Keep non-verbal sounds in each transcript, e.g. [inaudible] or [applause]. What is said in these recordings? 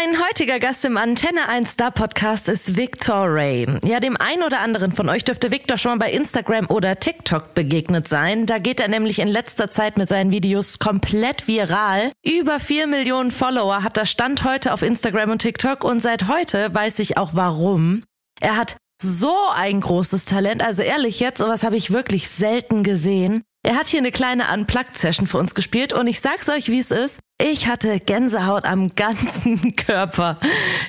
Mein heutiger Gast im Antenne 1 Star Podcast ist Victor Ray. Ja, dem einen oder anderen von euch dürfte Victor schon mal bei Instagram oder TikTok begegnet sein. Da geht er nämlich in letzter Zeit mit seinen Videos komplett viral. Über vier Millionen Follower hat er Stand heute auf Instagram und TikTok und seit heute weiß ich auch warum. Er hat so ein großes Talent. Also ehrlich jetzt, sowas habe ich wirklich selten gesehen. Er hat hier eine kleine Unplugged-Session für uns gespielt und ich sag's euch, wie es ist. Ich hatte Gänsehaut am ganzen [laughs] Körper.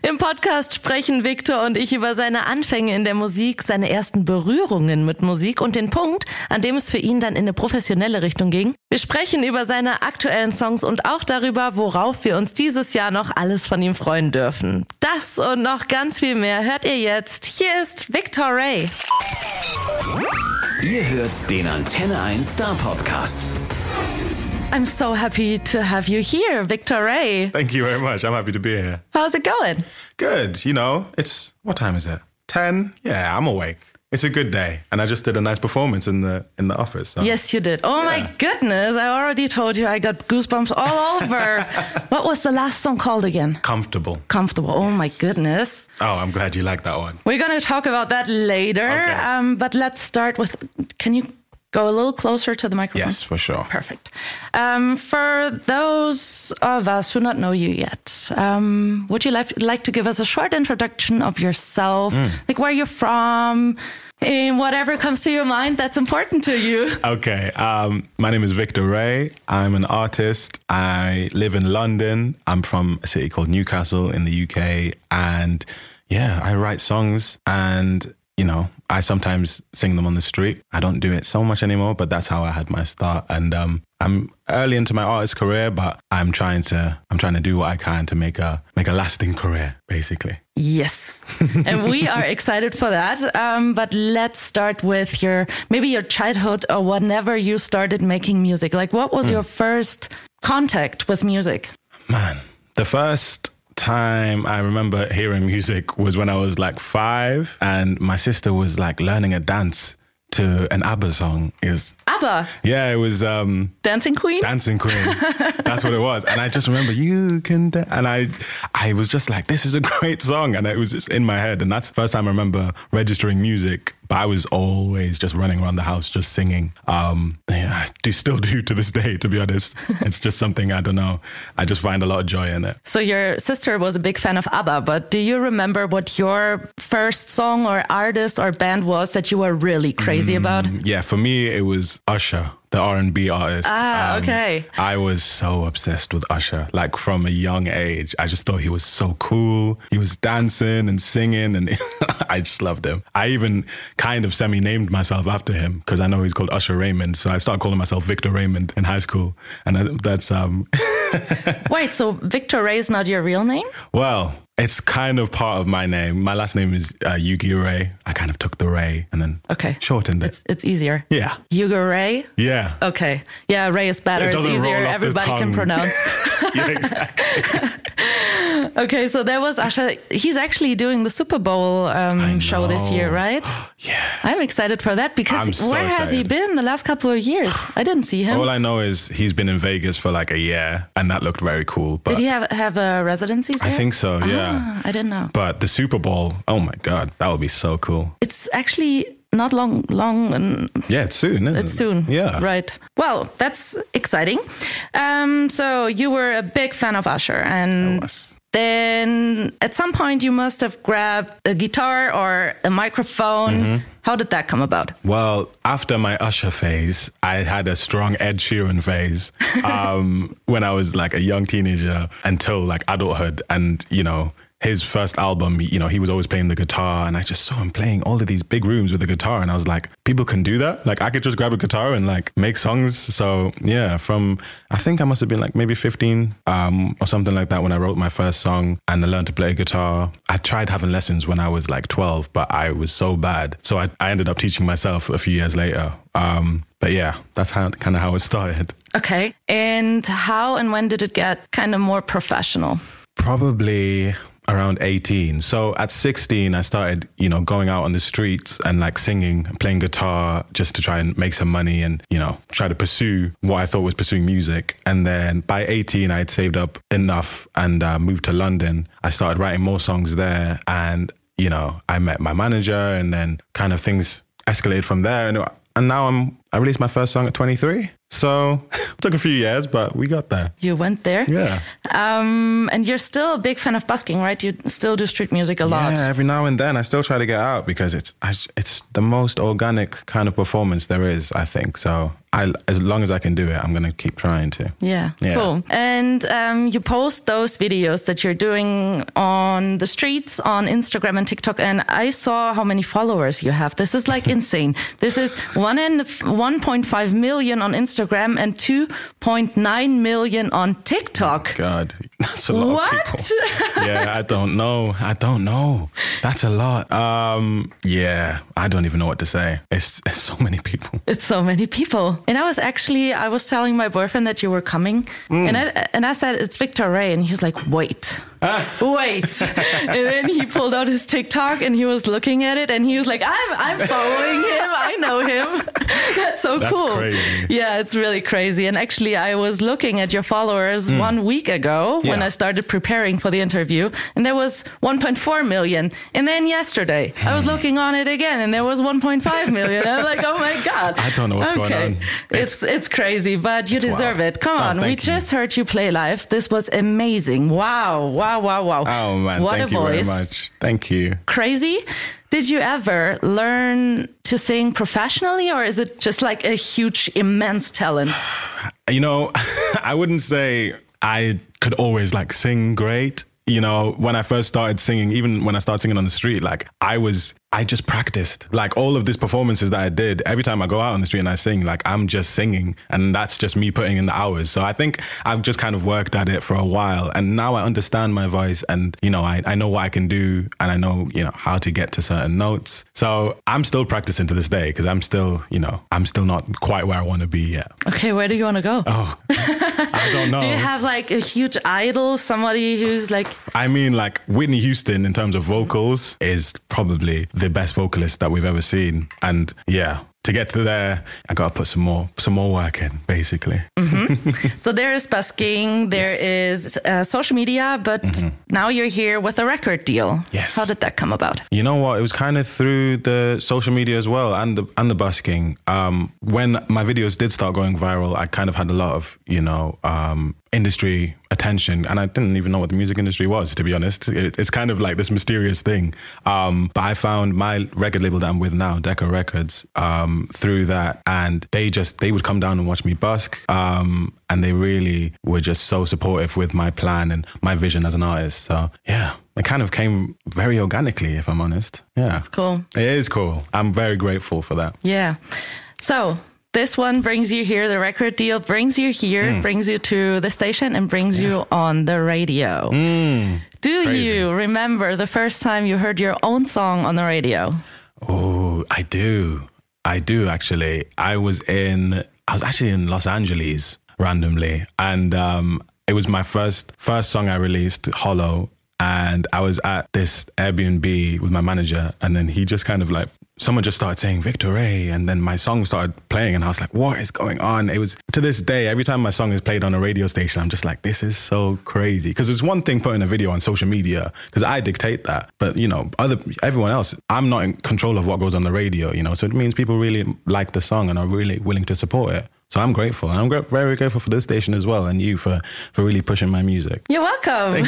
Im Podcast sprechen Victor und ich über seine Anfänge in der Musik, seine ersten Berührungen mit Musik und den Punkt, an dem es für ihn dann in eine professionelle Richtung ging. Wir sprechen über seine aktuellen Songs und auch darüber, worauf wir uns dieses Jahr noch alles von ihm freuen dürfen. Das und noch ganz viel mehr hört ihr jetzt. Hier ist Victor Ray. Ihr hört den Antenne 1 Star Podcast. I'm so happy to have you here, Victor Ray. Thank you very much. I'm happy to be here. How's it going? Good. You know, it's what time is it? 10? Yeah, I'm awake. It's a good day, and I just did a nice performance in the in the office. So. Yes, you did. Oh my goodness! I already told you I got goosebumps all [laughs] over. what was the last song called again? Comfortable. Comfortable. Oh my goodness. Oh, I'm glad you like that one. We're gonna talk about that later. Okay. Um, but let's start with. Can you go a little closer to the microphone? Yes, for sure. Perfect. Um, for those of us who not know you yet, um, would you like, like to give us a short introduction of yourself, Hmm. like where you're from, in whatever comes to your mind that's important to you? [laughs] Okay. Um, my name is Victor Ray. I'm an artist. I live in London. I'm from a city called Newcastle in the UK, and yeah, I write songs and. You know, I sometimes sing them on the street. I don't do it so much anymore, but that's how I had my start. And um, I'm early into my artist career, but I'm trying to I'm trying to do what I can to make a make a lasting career, basically. Yes. [laughs] and we are excited for that. Um, but let's start with your maybe your childhood or whenever you started making music. Like, what was your first contact with music? Man, the first time I remember hearing music was when I was like five, and my sister was like learning a dance to an ABBA song. It was ABBA, yeah, it was um, Dancing Queen. Dancing Queen. [laughs] That's what it was, and I just remember you can, da-" and I, I was just like, this is a [laughs] great song, and it was just in my head, and that's the first time I remember registering music. But I was always just running around the house, just singing. Um, yeah, I do still do to this day. To be honest, [laughs] it's just something I don't know. I just find a lot of joy in it. So your sister was a big fan of ABBA, but do you remember what your first song or artist or band was that you were really crazy about? Yeah, for me it was Usher, the R and B artist. Um, Ah, okay. I was so obsessed with Usher, like from a young age. I just thought he was so cool. He was dancing and singing, and [laughs] I just loved him. I even kind of semi-named myself after him because I know he's called Usher Raymond. So I started calling myself Victor Raymond in high school, and I- that's um. [laughs] Wait, so Victor Ray is not your real name? well, it's kind of part of my name. My last name is uh, Yugi Ray. I kind of took the Ray and then Okay. shortened it. It's it's easier. yeah, Hugo Ray? yeah. Okay. Yeah, Ray is better. It It's easier. Everybody can pronounce. [laughs] yeah, exactly. [laughs] [laughs] okay, so there was Usher. He's actually doing the Super Bowl um, show this year, right? [gasps] Yeah. I'm excited for that because so where has he been the last couple of years? [gasps] I didn't see him. All I know is he's been in Vegas for like a year, and that looked very cool. But Did he have have a residency there? I think so, yeah. Ah, I didn't know. But the Super Bowl, oh my god, that would be so cool. It's actually not long, long, and Yeah, it's soon. Isn't it's it? soon. Yeah. Right. Well, that's exciting. Um, so you were a big fan of Usher, and was. Then at some point you must have grabbed a guitar or a microphone. Mm-hmm. How did that come about? Well, after my Usher phase, I had a strong Ed Sheeran phase [laughs] um, when I was like a young teenager until like adulthood. And, you know, his first album, you know, he was always playing the guitar. And I just saw him playing all of these big rooms with the guitar. And I was like, people can do that? Like, I could just grab a guitar and like make songs. So, yeah, from I think I must have been like maybe 15 um, or something like that when I wrote my first song and I learned to play guitar. I tried having lessons when I was like 12, but I was so bad. So I, I ended up teaching myself a few years later. Um, but yeah, that's how kind of how it started. Okay. And how and when did it get kind of more professional? Probably around 18. So at 16, I started, you know, going out on the streets and like singing, playing guitar just to try and make some money and, you know, try to pursue what I thought was pursuing music. And then by 18, I had saved up enough and uh, moved to London. I started writing more songs there and, you know, I met my manager and then kind of things escalated from there. And, and now I'm, I released my first song at 23. So it [laughs] took a few years, but we got there. You went there. Yeah. Um, and you're still a big fan of busking, right? You still do street music a lot. Yeah, every now and then I still try to get out because it's it's the most organic kind of performance there is. I think so. I, as long as I can do it, I'm going to keep trying to. Yeah, Yeah. cool. And um, you post those videos that you're doing on the streets on Instagram and TikTok, and I saw how many followers you have. This is like [laughs] insane. This is one and 1.5 million on Instagram and 2.9 million on TikTok. God, [laughs] that's a lot What? of people. yeah, I don't know. I don't know. That's a lot. Um, yeah, I don't even know what to say. It's, it's so many people. It's so many people. And I was actually, I was telling my boyfriend that you were coming, and I and I said it's Victor Ray, and he was like, "Wait, wait," [laughs] and then he pulled out his TikTok and he was looking at it, and he was like, "I'm I'm following him. I know him. [laughs] That's so That's cool." crazy. Yeah, it's really crazy. And actually, I was looking at your followers hmm. one week ago when I started preparing for the interview, and there was 1.4 million. And then yesterday, I was hmm. looking on it again, and there was 1.5 million. I'm like, "Oh my god!" [laughs] I don't know what's going on. It's it's crazy, but you deserve wild. it. Come Oh, on, we you. just heard you play live. This was amazing. Wow, wow, wow, wow. Wow. Oh man, what thank a you voice! very much. Thank you. Crazy. Did you ever learn to sing professionally, or is it just like a huge, immense talent? You know, [laughs] I wouldn't say I could always like sing great. You know, when I first started singing, even when I started singing on the street, like I was, I just practiced. Like all of these performances that I did, every time I go out on the street and I sing, like I'm just singing. And that's just me putting in the hours. So I think I've just kind of worked at it for a while. And now I understand my voice and, you know, I, I know what I can do and I know, you know, how to get to certain notes. So I'm still practicing to this day because I'm still, you know, I'm still not quite where I want to be yet. Okay, where do you want to go? Oh, [laughs] I don't know. [laughs] Do you have like a huge idol, somebody who's like, I mean, like Whitney Houston, in terms of vocals, is probably the best vocalist that we've ever seen. And yeah, to get to there, I got to put some more, some more work in, basically. [laughs] so there is busking, there is uh, social media, but now you're here with a record deal. Mm-hmm. Yes. How did that come about? You know what? It was kind of through the social media as well and the and the busking. Um, when my videos did start going viral, I kind of had a lot of you know um, industry attention, and I didn't even know what the music industry was. To be honest, it, it's kind of like this mysterious thing. Um, but I found my record label that I'm with now, Decca Records, um, through that, and they just they would come down and watch me busk. Um, and they really were just so supportive with my plan and my vision as an artist. So yeah, it kind of came very organically, if I'm honest. Yeah, It's Cool. it is cool. I'm very grateful for that. Yeah. So this one brings you here. The record deal brings you here, Hmm. brings you to the station, and brings you on the radio. Do Hmm. Crazy. you remember the first time you heard your own song on the radio? Oh, I do. I do actually. I was in. I was actually in Los Angeles randomly, and um, it was my first first song I released, Hollow. And I was at this Airbnb with my manager, and then he just kind of like someone just started saying Victor Ray, and then my song started playing, and I was like, "What is going on?" It was to this day, every time my song is played on a radio station, I'm just like, "This is so crazy." Because it's one thing putting a video on social media, because I dictate that, but you know, other everyone else, I'm not in control of what goes on the radio, you know. So it means people really like the song and are really willing to support it. So I'm grateful, I'm very grateful for this station as well, and you for for really pushing my music. You're welcome.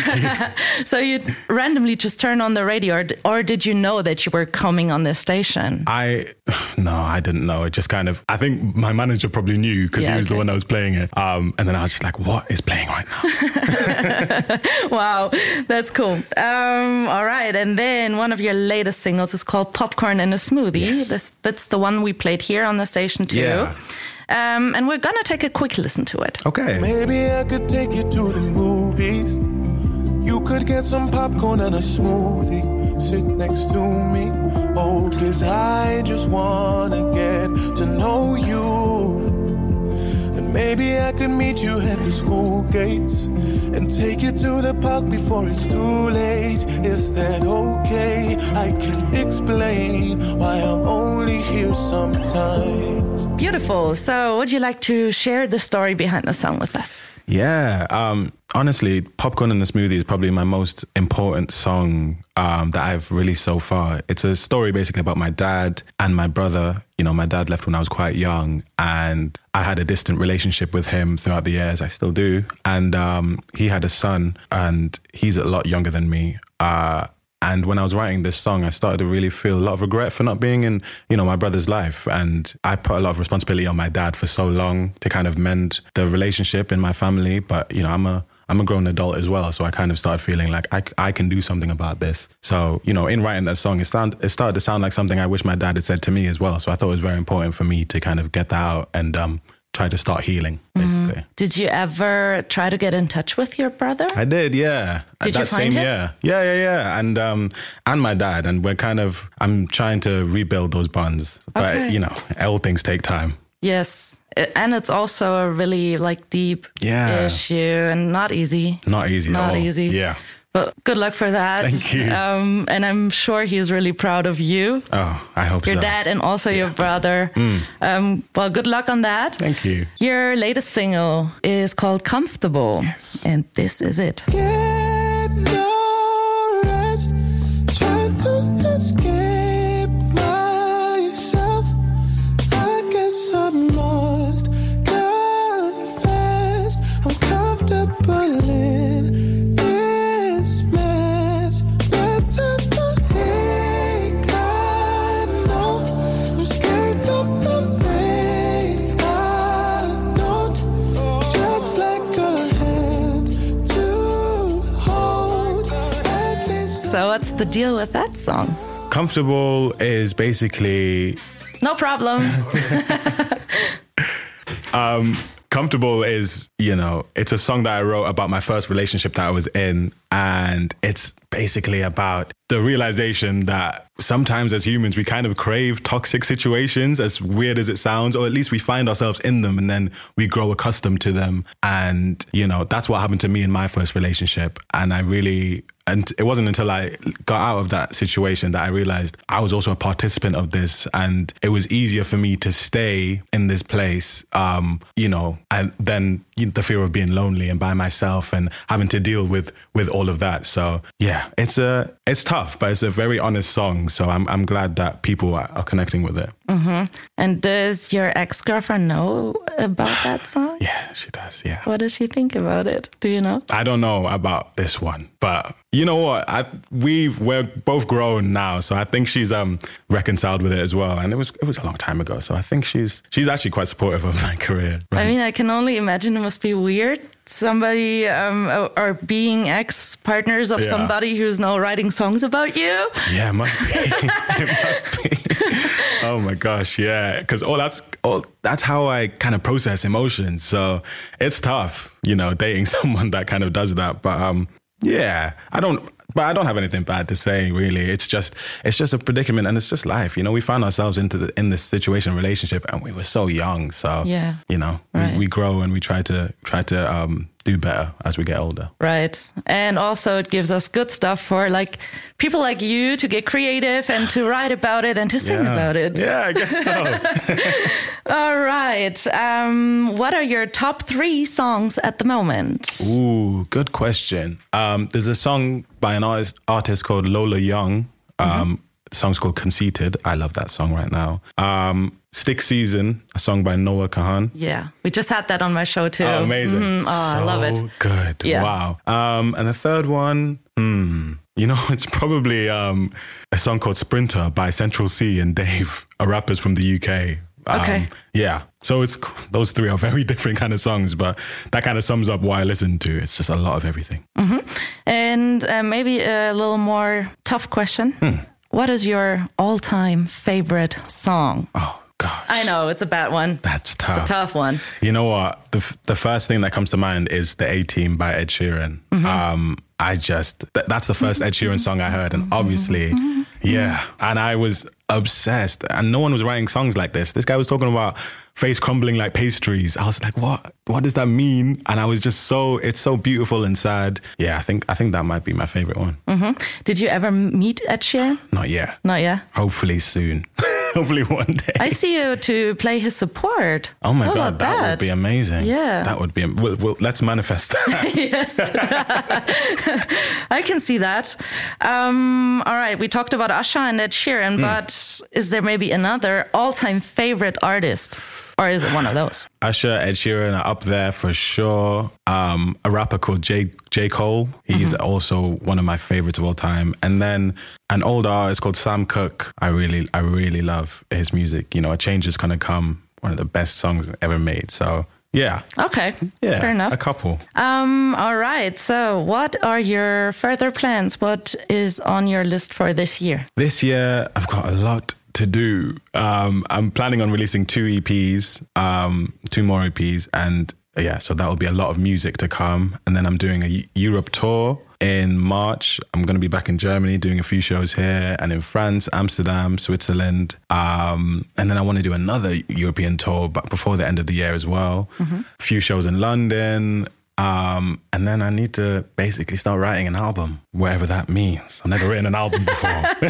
[laughs] so you randomly just turned on the radio, or, or did you know that you were coming on this station? I [sighs] no, I didn't know. It just kind of. I think my manager probably knew because Yeah, he was the one that was playing it. Um, and then I was just like, "What is playing right now?" [laughs] wow, that's cool. Um, all right, and then one of your latest singles is called "Popcorn and a Smoothie." Yes. This, that's the one we played here on the station too. Yeah. Um, and we're gonna take a quick listen to it. Okay. Maybe I could take you to the movies. You could get some popcorn and a smoothie. Sit next to me. Oh, cause I just wanna get to know you. And maybe I could meet you at the school gates. and take you to the park before it's too late. Is that okay? I can explain why I'm only here sometimes. Beautiful. So, would you like to share the story behind the song with us? Yeah. Um, honestly, Popcorn and the Smoothie is probably my most important song um, that I've released so far. It's a story basically about my dad and my brother. You know, my dad left when I was quite young, and I had a distant relationship with him throughout the years. I still do. And um, he had a son, and he's a lot younger than me. Uh, and when I was writing this song, I started to really feel a lot of regret for not being in, you know, my brother's life. And I put a lot of responsibility on my dad for so long to kind of mend the relationship in my family. But, you know, I'm a I'm a grown adult as well, so I kind of started feeling like I, I can do something about this. So you know, in writing that song, it sound it started to sound like something I wish my dad had said to me as well. So I thought it was very important for me to kind of get that out and um, try to start healing, basically. Did you ever try to get in touch with your brother? I did, yeah. Did that you find same him? year. Yeah, yeah, yeah. And um and my dad. And we're kind of I'm trying to rebuild those bonds. But Okay. you know, all things take time. Yes. And it's also a really like deep Yeah. issue and not easy. Not easy. Not easy. Yeah. But good luck for that. Thank you. Um, and I'm sure he's really proud of you, Oh, I hope so. your so. dad, and also your brother. Um, well, good luck on that. Thank you. Your latest single is called Comfortable. Yes. And this is it. Get So, what's the deal with that song? Comfortable is basically No problem. [laughs] Um, comfortable is, you know, it's a song that I wrote about my first relationship that I was in. And it's basically about the realization that sometimes as humans, we kind of crave toxic situations, as weird as it sounds, or at least we find ourselves in them and then we grow accustomed to them. And, you know, that's what happened to me in my first relationship. And I really, and it wasn't until I got out of that situation that I realized I was also a participant of this. And it was easier for me to stay in this place, um, you know, and then the fear of being lonely and by myself and having to deal with with all of that. So yeah, it's a it's tough, but it's a very honest song. So I'm I'm glad that people are, are connecting with it. and does your ex girlfriend know about that [sighs] song? Yeah, she does. Yeah. What does she think about it? Do you know? I don't know about this one, but you know what? I we we're both grown now, so I think she's um reconciled with it as well. And it was it was a long time ago, so I think she's she's actually quite supportive of my career. I mean, I can only imagine it must be weird. Somebody um, or- or being ex partners of Yeah. somebody who's now writing songs about you. Yeah, it must be. [laughs] it must be. oh my gosh, yeah. Because oh, that's oh, that's how I kind of process emotions. So it's tough, you know, dating [laughs] someone that kind of does that. But um, yeah, I don't. But I don't have anything bad to say, really. It's just, it's just a predicament, and it's just life. You know, we found ourselves into the, in this situation, relationship, and we were so young. So Yeah. you know, Right. we, we grow and we try to try to um, do better as we get older. Right. And also, it gives us good stuff for like people like you to get creative and to write about it and to sing Yeah. about it. Yeah, I guess so. [laughs] All right. Um, what are your top three songs at the moment? Ooh, good question. Um, there's a song by an artist, artist called Lola Young. Um, The song's called Conceited. I love that song right now. Um, Stick Season, a song by Noah Kahan. Yeah, we just had that on my show too. Oh, amazing. Mhm. Oh, I love it. Good. Yeah. Wow. Um, and the third one, hmm, you know, [laughs] it's probably um, a song called Sprinter by Central Cee and Dave, are rappers from the UK. Um, Okay. Yeah. So it's those three are very [laughs] different kind of songs, but that kind of sums up why I listen to. It's just a lot of everything. And uh, maybe a little more tough question. Hmm. What is your all-time favorite song? Oh gosh. I know it's a bad one. That's tough. It's a tough one. You know what? The f- the first thing that comes to mind is the A Team by Ed Sheeran. Mm-hmm. Um, I just th- that's the first Ed Sheeran song I heard, and obviously, mm-hmm. Mm-hmm. yeah. And I was obsessed. And no one was writing songs like this. This guy was talking about face crumbling like pastries. I was like, what? What does that mean? And I was just so, it's so beautiful and sad. Yeah, I think, I think that might be my favorite one. Did you ever meet Ed Sheeran? Not yet. Not yet. Hopefully soon. [laughs] [laughs] Hopefully one day. I see you to play his support. Oh my How god, about that, would be amazing. Yeah. that would be. We'll, we'll, let's manifest [laughs] that. yes. [laughs] I can see that. Um, all right, we talked about Usher and Ed Sheeran, Hmm. but is there maybe another all-time favorite artist, or is it one of those? Usher, Ed Sheeran are up there for sure. Um, a rapper called J J Cole. He's also one of my favorites of all time. And then an older artist called Sam Cooke. I really, I really love his music. You know, a change is gonna come. One of the best songs ever made. So yeah, Okay, yeah, fair enough. A couple. Um, all right. So, what are your further plans? What is on your list for this year? This year, I've got a lot to do. Um, I'm planning on releasing two EPs, um, two more EPs, and yeah, so that will be a lot of music to come. And then I'm doing a Europe tour in March. I'm going to be back in Germany doing a few shows here, and in France, Amsterdam, Switzerland. Um, and then I want to do another European tour, but before the end of the year as well. A few shows in London. Um, and then I need to basically start writing an album, whatever that means. I've never written an album before. [laughs]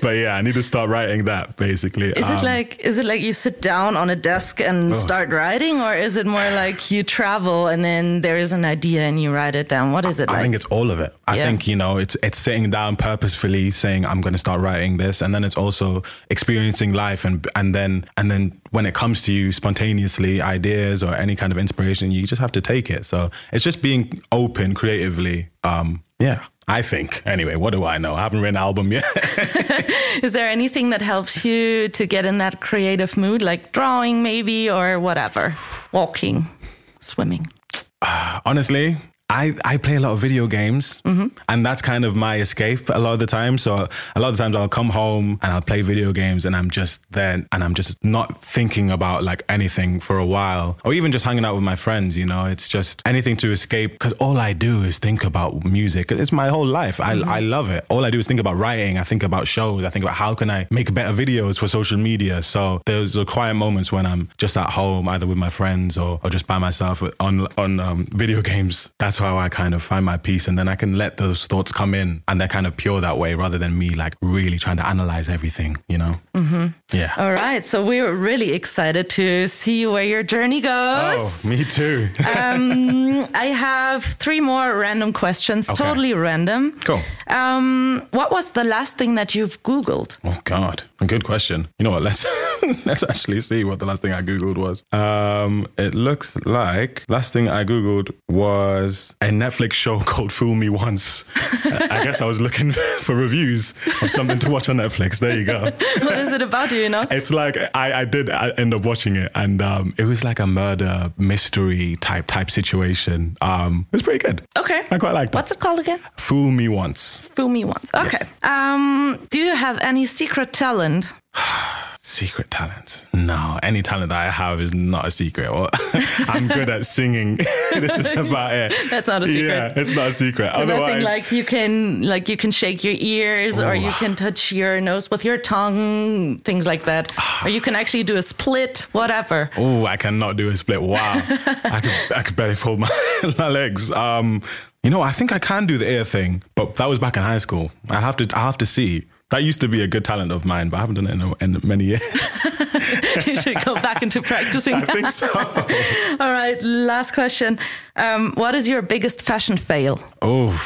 but yeah, I need to start writing that basically. Is it Um, like is it like you sit down on a desk and start writing, or is it more like you travel and then there is an idea and you write it down? What is it I like? I think it's all of it. I Yeah. think, you know, it's it's sitting down purposefully saying I'm going to start writing this and then it's also experiencing life and and then and then when it comes to you spontaneously ideas or any kind of inspiration, you just have to take it. So, it's just being open creatively. Um yeah, I think. Anyway, what do I know? I haven't written an album yet. [laughs] Is there anything that helps you to get in that creative mood, like drawing maybe or whatever, walking, swimming? [sighs] honestly I, I play a lot of video games and that's kind of my escape a lot of the time. So a lot of the times I'll come home and I'll play video games and I'm just there and I'm just not thinking about like anything for a while or even just hanging out with my friends, you know, it's just anything to escape because all I do is think about music. It's my whole life. I, I love it. All I do is think about writing. I think about shows. I think about how can I make better videos for social media. So there's a quiet moments when I'm just at home, either with my friends or, or just by myself on on um, video games. That's how I kind of find my peace, and then I can let those thoughts come in, and they're kind of pure that way, rather than me like really trying to analyze everything. You know? Mm-hmm. Yeah. All right, so we were really excited to see where your journey goes. Oh, me too. [laughs] Um, I have three more random questions, Okay. totally random. Cool. Um, what was the last thing that you've Googled? Oh God, good question. You know what? Let's [laughs] let's actually see what the last thing I googled was. Um, it looks like last thing I googled was a Netflix show [laughs] called "Fool Me Once." I guess I was looking [laughs] for reviews of something to watch on Netflix. There you go. what is it about? Do you know? It's like I, I did I end up watching it, and um, it was like a murder mystery type type situation. Um, it was pretty good. Okay. I quite liked it. What's it called again? Fool Me Once. Fool me once. Okay. Um, do you have any secret talent? [sighs] Secret talent? No, any talent that I have is not a secret. Well, [laughs] I'm good at singing. [laughs] this is about it. That's not a secret. Yeah, it's not a secret. Otherwise, like you can like you can shake your ears or you can touch your nose with your tongue, things like that. [sighs] or you can actually do a split, whatever. oh, I cannot do a split. Wow, [laughs] I could, I could barely fold my, my legs. Um, you know, I think I can do the ear thing, but that was back in high school. I have to, I have to see. That used to be a good talent of mine, but I haven't done it in, a, in many years. [laughs] you should go back into practicing. I think so. [laughs] All right, last question. Um, what is your biggest fashion fail? Oh,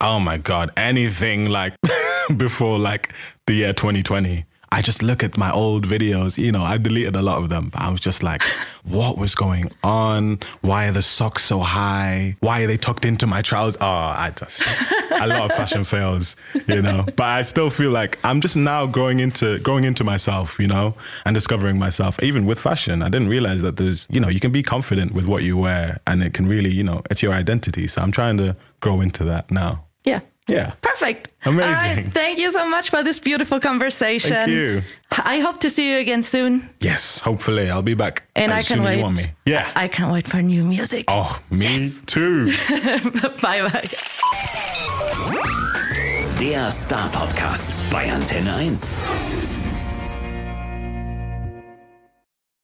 oh my God. Anything like [laughs] before like the year 2020. I just look at my old videos, you know, I deleted a lot of them, but I was just like, [laughs] what was going on? Why are the socks so high? Why are they tucked into my trousers? Oh, I just, a lot of fashion [laughs] fails, you know, but I still feel like I'm just now growing into, growing into myself, you know, and discovering myself, even with fashion. I didn't realize that there's, you know, you can be confident with what you wear and it can really, you know, it's your identity. So I'm trying to grow into that now. Yeah. Yeah. Perfect. Amazing. All right, thank you so much for this beautiful conversation. Thank you. I hope to see you again soon. Yes, hopefully I'll be back And as I can as wait. you want me. Yeah. I can't wait for new music. oh, me too. [laughs] bye bye. Der Star Podcast bei Antenne 1.